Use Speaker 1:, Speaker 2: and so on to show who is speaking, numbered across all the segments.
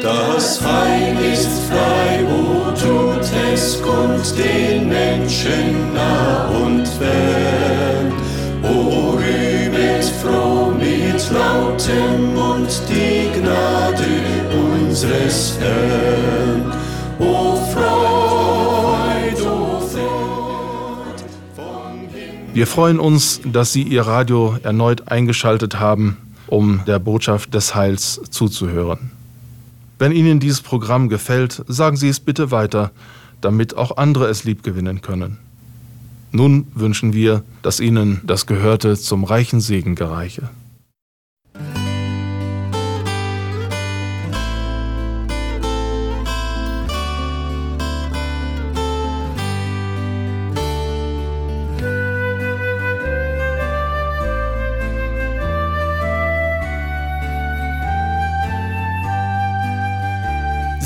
Speaker 1: Das Heil ist frei, wo tut es kund den Menschen nah und fern. O rühmet froh mit lautem Mund die Gnade unseres Herrn. O Freud, o Freud vom.
Speaker 2: Wir freuen uns, dass Sie Ihr Radio erneut eingeschaltet haben, um der Botschaft des Heils zuzuhören. Wenn Ihnen dieses Programm gefällt, sagen Sie es bitte weiter, damit auch andere es liebgewinnen können. Nun wünschen wir, dass Ihnen das Gehörte zum reichen Segen gereiche.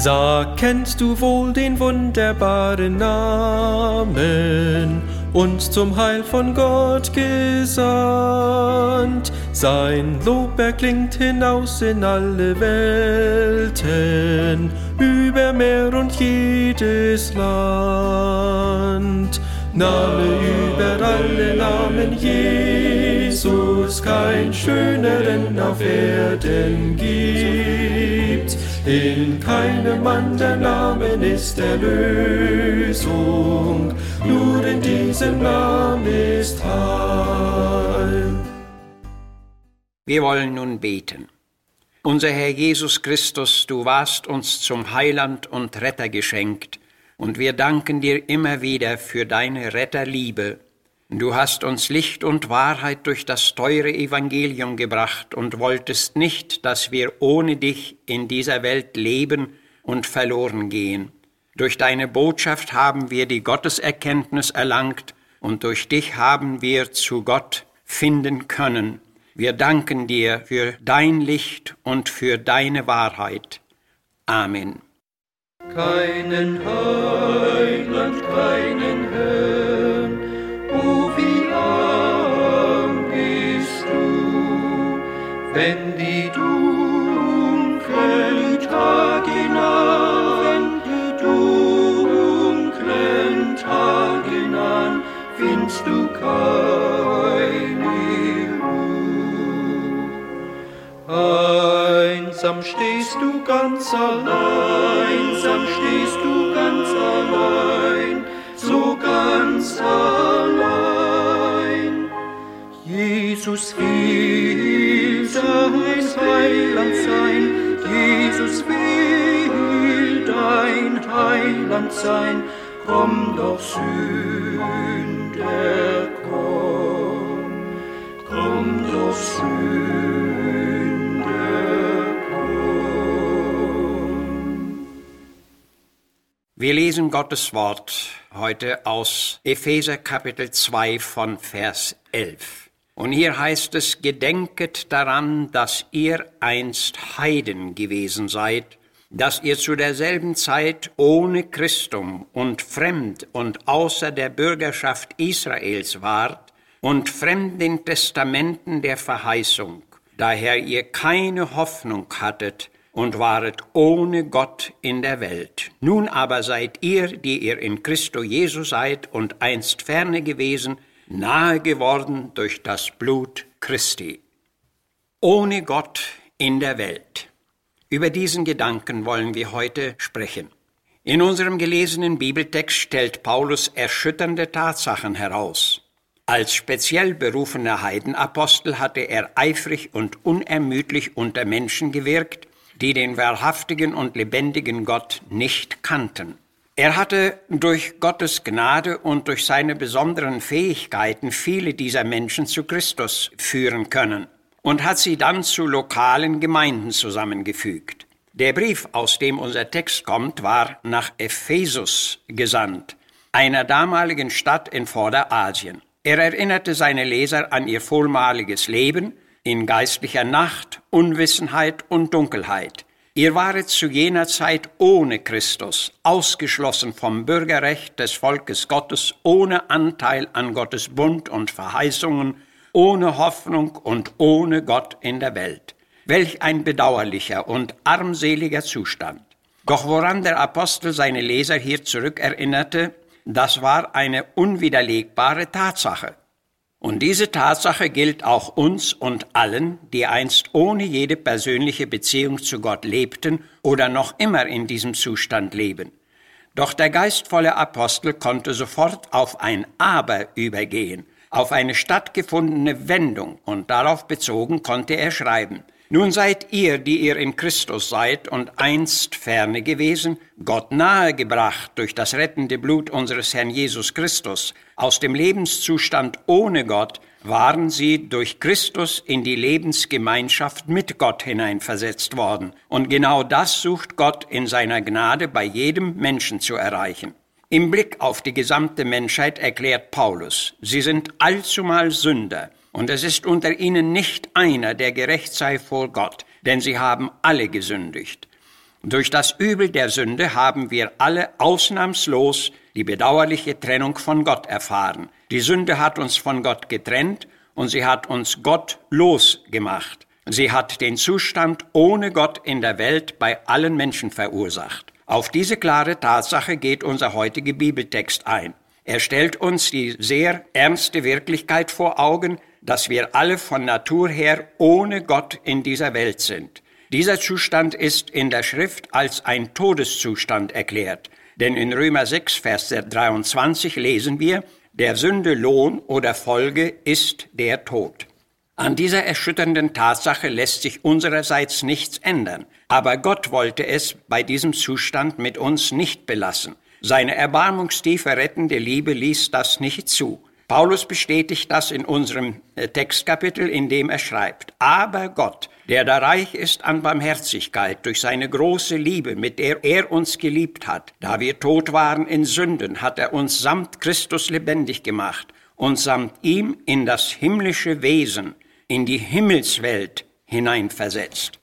Speaker 3: Sag, kennst du wohl den wunderbaren Namen, uns zum Heil von Gott gesandt? Sein Lob erklingt hinaus in alle Welten, über Meer und jedes Land. Name über alle Namen Jesus, kein schöneren auf Erden gibt. In keinem anderen Namen ist Erlösung, nur in diesem Namen ist Heil.
Speaker 4: Wir wollen nun beten. Unser Herr Jesus Christus, du warst uns zum Heiland und Retter geschenkt, und wir danken dir immer wieder für deine Retterliebe. Du hast uns Licht und Wahrheit durch das teure Evangelium gebracht und wolltest nicht, dass wir ohne dich in dieser Welt leben und verloren gehen. Durch deine Botschaft haben wir die Gotteserkenntnis erlangt und durch dich haben wir zu Gott finden können. Wir danken dir für dein Licht und für deine Wahrheit. Amen.
Speaker 3: Keinen Heiland, keinen Herrn, wenn die dunklen Tage nahen, die dunklen Tage nahen, findest du keine Ruhe. Einsam stehst du ganz allein, einsam stehst du ganz allein, so ganz allein. Jesus will dein Heiland sein, Jesus will dein Heiland sein, komm doch Sünder, komm, komm doch Sünder, komm.
Speaker 4: Wir lesen Gottes Wort heute aus Epheser Kapitel 2 von Vers 11. Und hier heißt es, gedenket daran, dass ihr einst Heiden gewesen seid, dass ihr zu derselben Zeit ohne Christum und fremd und außer der Bürgerschaft Israels wart und fremd den Testamenten der Verheißung, daher ihr keine Hoffnung hattet und waret ohne Gott in der Welt. Nun aber seid ihr, die ihr in Christo Jesu seid und einst ferne gewesen, nahe geworden durch das Blut Christi. Ohne Gott in der Welt. Über diesen Gedanken wollen wir heute sprechen. In unserem gelesenen Bibeltext stellt Paulus erschütternde Tatsachen heraus. Als speziell berufener Heidenapostel hatte er eifrig und unermüdlich unter Menschen gewirkt, die den wahrhaftigen und lebendigen Gott nicht kannten. Er hatte durch Gottes Gnade und durch seine besonderen Fähigkeiten viele dieser Menschen zu Christus führen können und hat sie dann zu lokalen Gemeinden zusammengefügt. Der Brief, aus dem unser Text kommt, war nach Ephesus gesandt, einer damaligen Stadt in Vorderasien. Er erinnerte seine Leser an ihr vormaliges Leben in geistlicher Nacht, Unwissenheit und Dunkelheit. Ihr waret zu jener Zeit ohne Christus, ausgeschlossen vom Bürgerrecht des Volkes Gottes, ohne Anteil an Gottes Bund und Verheißungen, ohne Hoffnung und ohne Gott in der Welt. Welch ein bedauerlicher und armseliger Zustand. Doch woran der Apostel seine Leser hier zurückerinnerte, das war eine unwiderlegbare Tatsache. Und diese Tatsache gilt auch uns und allen, die einst ohne jede persönliche Beziehung zu Gott lebten oder noch immer in diesem Zustand leben. Doch der geistvolle Apostel konnte sofort auf ein Aber übergehen, auf eine stattgefundene Wendung, und darauf bezogen konnte er schreiben, nun seid ihr, die ihr in Christus seid und einst ferne gewesen, Gott nahegebracht durch das rettende Blut unseres Herrn Jesus Christus. Aus dem Lebenszustand ohne Gott waren sie durch Christus in die Lebensgemeinschaft mit Gott hineinversetzt worden. Und genau das sucht Gott in seiner Gnade bei jedem Menschen zu erreichen. Im Blick auf die gesamte Menschheit erklärt Paulus, sie sind allzumal Sünder und es ist unter ihnen nicht einer, der gerecht sei vor Gott, denn sie haben alle gesündigt. Durch das Übel der Sünde haben wir alle ausnahmslos die bedauerliche Trennung von Gott erfahren. Die Sünde hat uns von Gott getrennt und sie hat uns Gott losgemacht. Sie hat den Zustand ohne Gott in der Welt bei allen Menschen verursacht. Auf diese klare Tatsache geht unser heutiger Bibeltext ein. Er stellt uns die sehr ernste Wirklichkeit vor Augen, dass wir alle von Natur her ohne Gott in dieser Welt sind. Dieser Zustand ist in der Schrift als ein Todeszustand erklärt. Denn in Römer 6, Vers 23 lesen wir, der Sünde Lohn oder Folge ist der Tod. An dieser erschütternden Tatsache lässt sich unsererseits nichts ändern. Aber Gott wollte es bei diesem Zustand mit uns nicht belassen. Seine erbarmungstiefe rettende Liebe ließ das nicht zu. Paulus bestätigt das in unserem äh, Textkapitel, in dem er schreibt, aber Gott, der da reich ist an Barmherzigkeit durch seine große Liebe, mit der er uns geliebt hat, da wir tot waren in Sünden, hat er uns samt Christus lebendig gemacht und samt ihm in das himmlische Wesen, in die Himmelswelt hineinversetzt.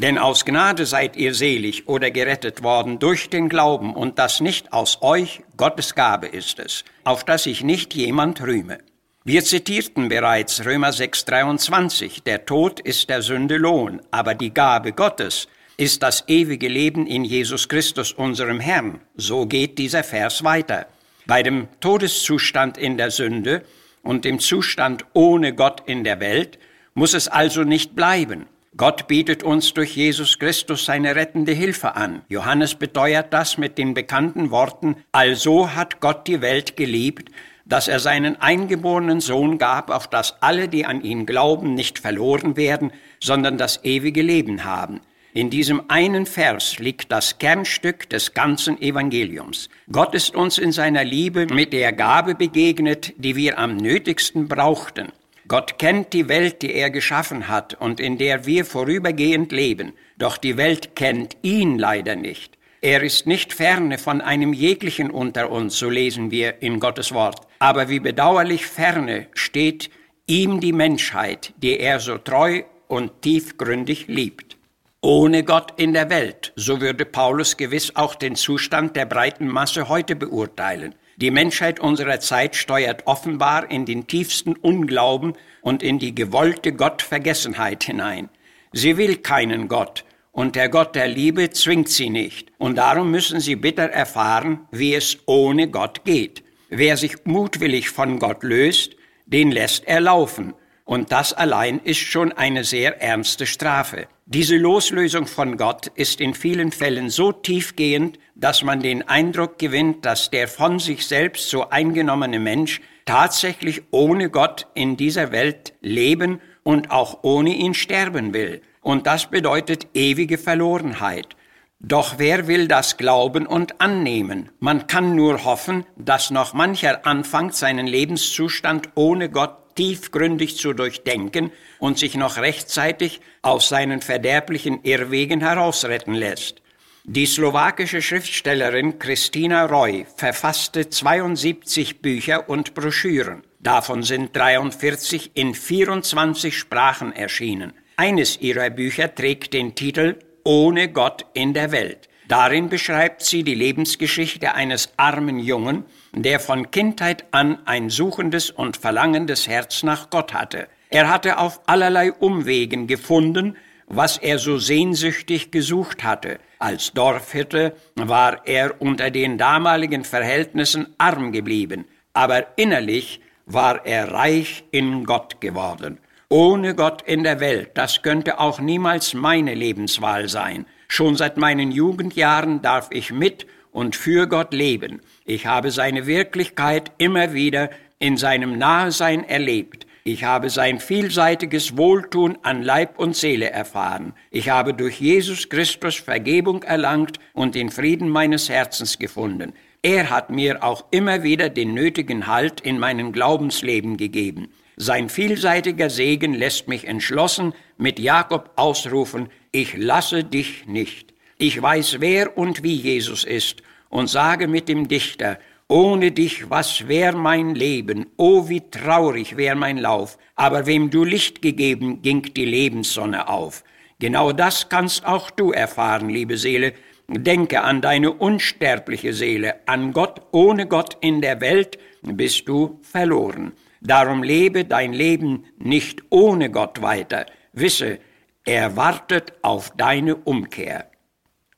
Speaker 4: Denn aus Gnade seid ihr selig oder gerettet worden durch den Glauben, und das nicht aus euch, Gottes Gabe ist es, auf dass sich nicht jemand rühme. Wir zitierten bereits Römer 6, 23, der Tod ist der Sünde Lohn, aber die Gabe Gottes ist das ewige Leben in Jesus Christus, unserem Herrn. So geht dieser Vers weiter. Bei dem Todeszustand in der Sünde und dem Zustand ohne Gott in der Welt muss es also nicht bleiben. Gott bietet uns durch Jesus Christus seine rettende Hilfe an. Johannes beteuert das mit den bekannten Worten, also hat Gott die Welt geliebt, dass er seinen eingeborenen Sohn gab, auf dass alle, die an ihn glauben, nicht verloren werden, sondern das ewige Leben haben. In diesem einen Vers liegt das Kernstück des ganzen Evangeliums. Gott ist uns in seiner Liebe mit der Gabe begegnet, die wir am nötigsten brauchten. Gott kennt die Welt, die er geschaffen hat und in der wir vorübergehend leben, doch die Welt kennt ihn leider nicht. Er ist nicht ferne von einem jeglichen unter uns, so lesen wir in Gottes Wort. Aber wie bedauerlich ferne steht ihm die Menschheit, die er so treu und tiefgründig liebt. Ohne Gott in der Welt, so würde Paulus gewiss auch den Zustand der breiten Masse heute beurteilen. Die Menschheit unserer Zeit steuert offenbar in den tiefsten Unglauben und in die gewollte Gottvergessenheit hinein. Sie will keinen Gott, und der Gott der Liebe zwingt sie nicht, und darum müssen sie bitter erfahren, wie es ohne Gott geht. Wer sich mutwillig von Gott löst, den lässt er laufen, und das allein ist schon eine sehr ernste Strafe. Diese Loslösung von Gott ist in vielen Fällen so tiefgehend, dass man den Eindruck gewinnt, dass der von sich selbst so eingenommene Mensch tatsächlich ohne Gott in dieser Welt leben und auch ohne ihn sterben will. Und das bedeutet ewige Verlorenheit. Doch wer will das glauben und annehmen? Man kann nur hoffen, dass noch mancher anfängt, seinen Lebenszustand ohne Gott tiefgründig zu durchdenken und sich noch rechtzeitig aus seinen verderblichen Irrwegen herausretten lässt. Die slowakische Schriftstellerin Christina Roy verfasste 72 Bücher und Broschüren. Davon sind 43 in 24 Sprachen erschienen. Eines ihrer Bücher trägt den Titel Ohne Gott in der Welt. Darin beschreibt sie die Lebensgeschichte eines armen Jungen, der von Kindheit an ein suchendes und verlangendes Herz nach Gott hatte. Er hatte auf allerlei Umwegen gefunden, was er so sehnsüchtig gesucht hatte. Als Dorfhirte war er unter den damaligen Verhältnissen arm geblieben, aber innerlich war er reich in Gott geworden. Ohne Gott in der Welt, das könnte auch niemals meine Lebenswahl sein. Schon seit meinen Jugendjahren darf ich mit und für Gott leben. Ich habe seine Wirklichkeit immer wieder in seinem Nahesein erlebt. Ich habe sein vielseitiges Wohltun an Leib und Seele erfahren. Ich habe durch Jesus Christus Vergebung erlangt und den Frieden meines Herzens gefunden. Er hat mir auch immer wieder den nötigen Halt in meinem Glaubensleben gegeben. Sein vielseitiger Segen lässt mich entschlossen mit Jakob ausrufen, ich lasse dich nicht. Ich weiß, wer und wie Jesus ist und sage mit dem Dichter, ohne dich, was wär mein Leben? Oh, wie traurig wär mein Lauf. Aber wem du Licht gegeben, ging die Lebenssonne auf. Genau das kannst auch du erfahren, liebe Seele. Denke an deine unsterbliche Seele, an Gott. Ohne Gott in der Welt bist du verloren. Darum lebe dein Leben nicht ohne Gott weiter. Wisse, er wartet auf deine Umkehr.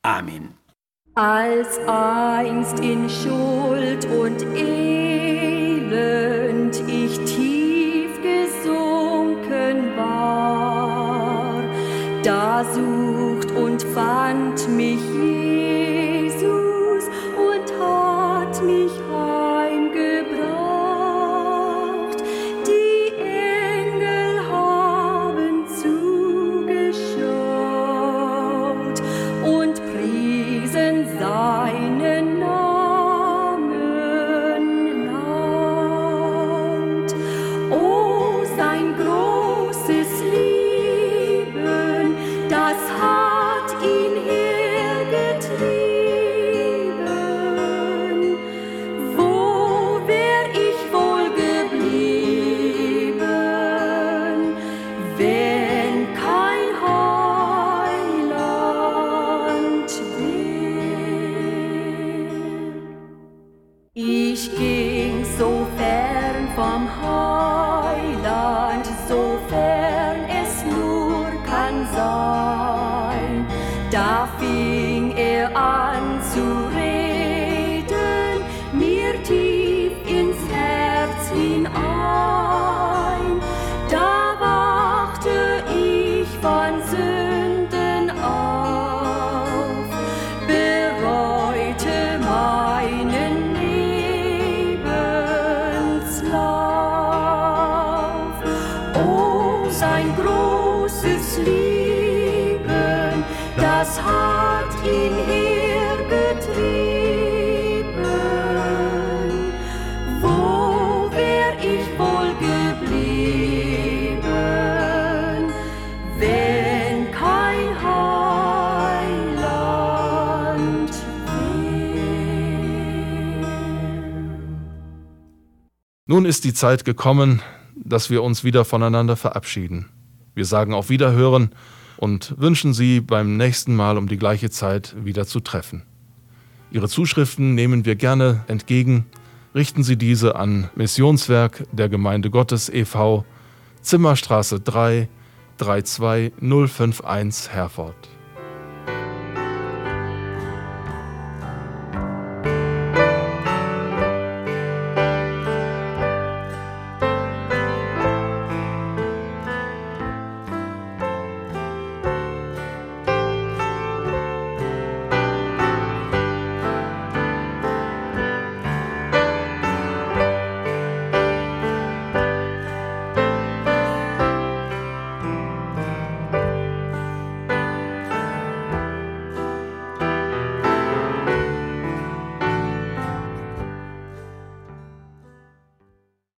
Speaker 4: Amen.
Speaker 5: Als einst in Schuld und Elend ich tief gesunken war, da sucht und fand mich
Speaker 2: Nun ist die Zeit gekommen, dass wir uns wieder voneinander verabschieden. Wir sagen auf Wiederhören und wünschen Sie beim nächsten Mal um die gleiche Zeit wieder zu treffen. Ihre Zuschriften nehmen wir gerne entgegen. Richten Sie diese an Missionswerk der Gemeinde Gottes e.V., Zimmerstraße 3, 32051 Herford.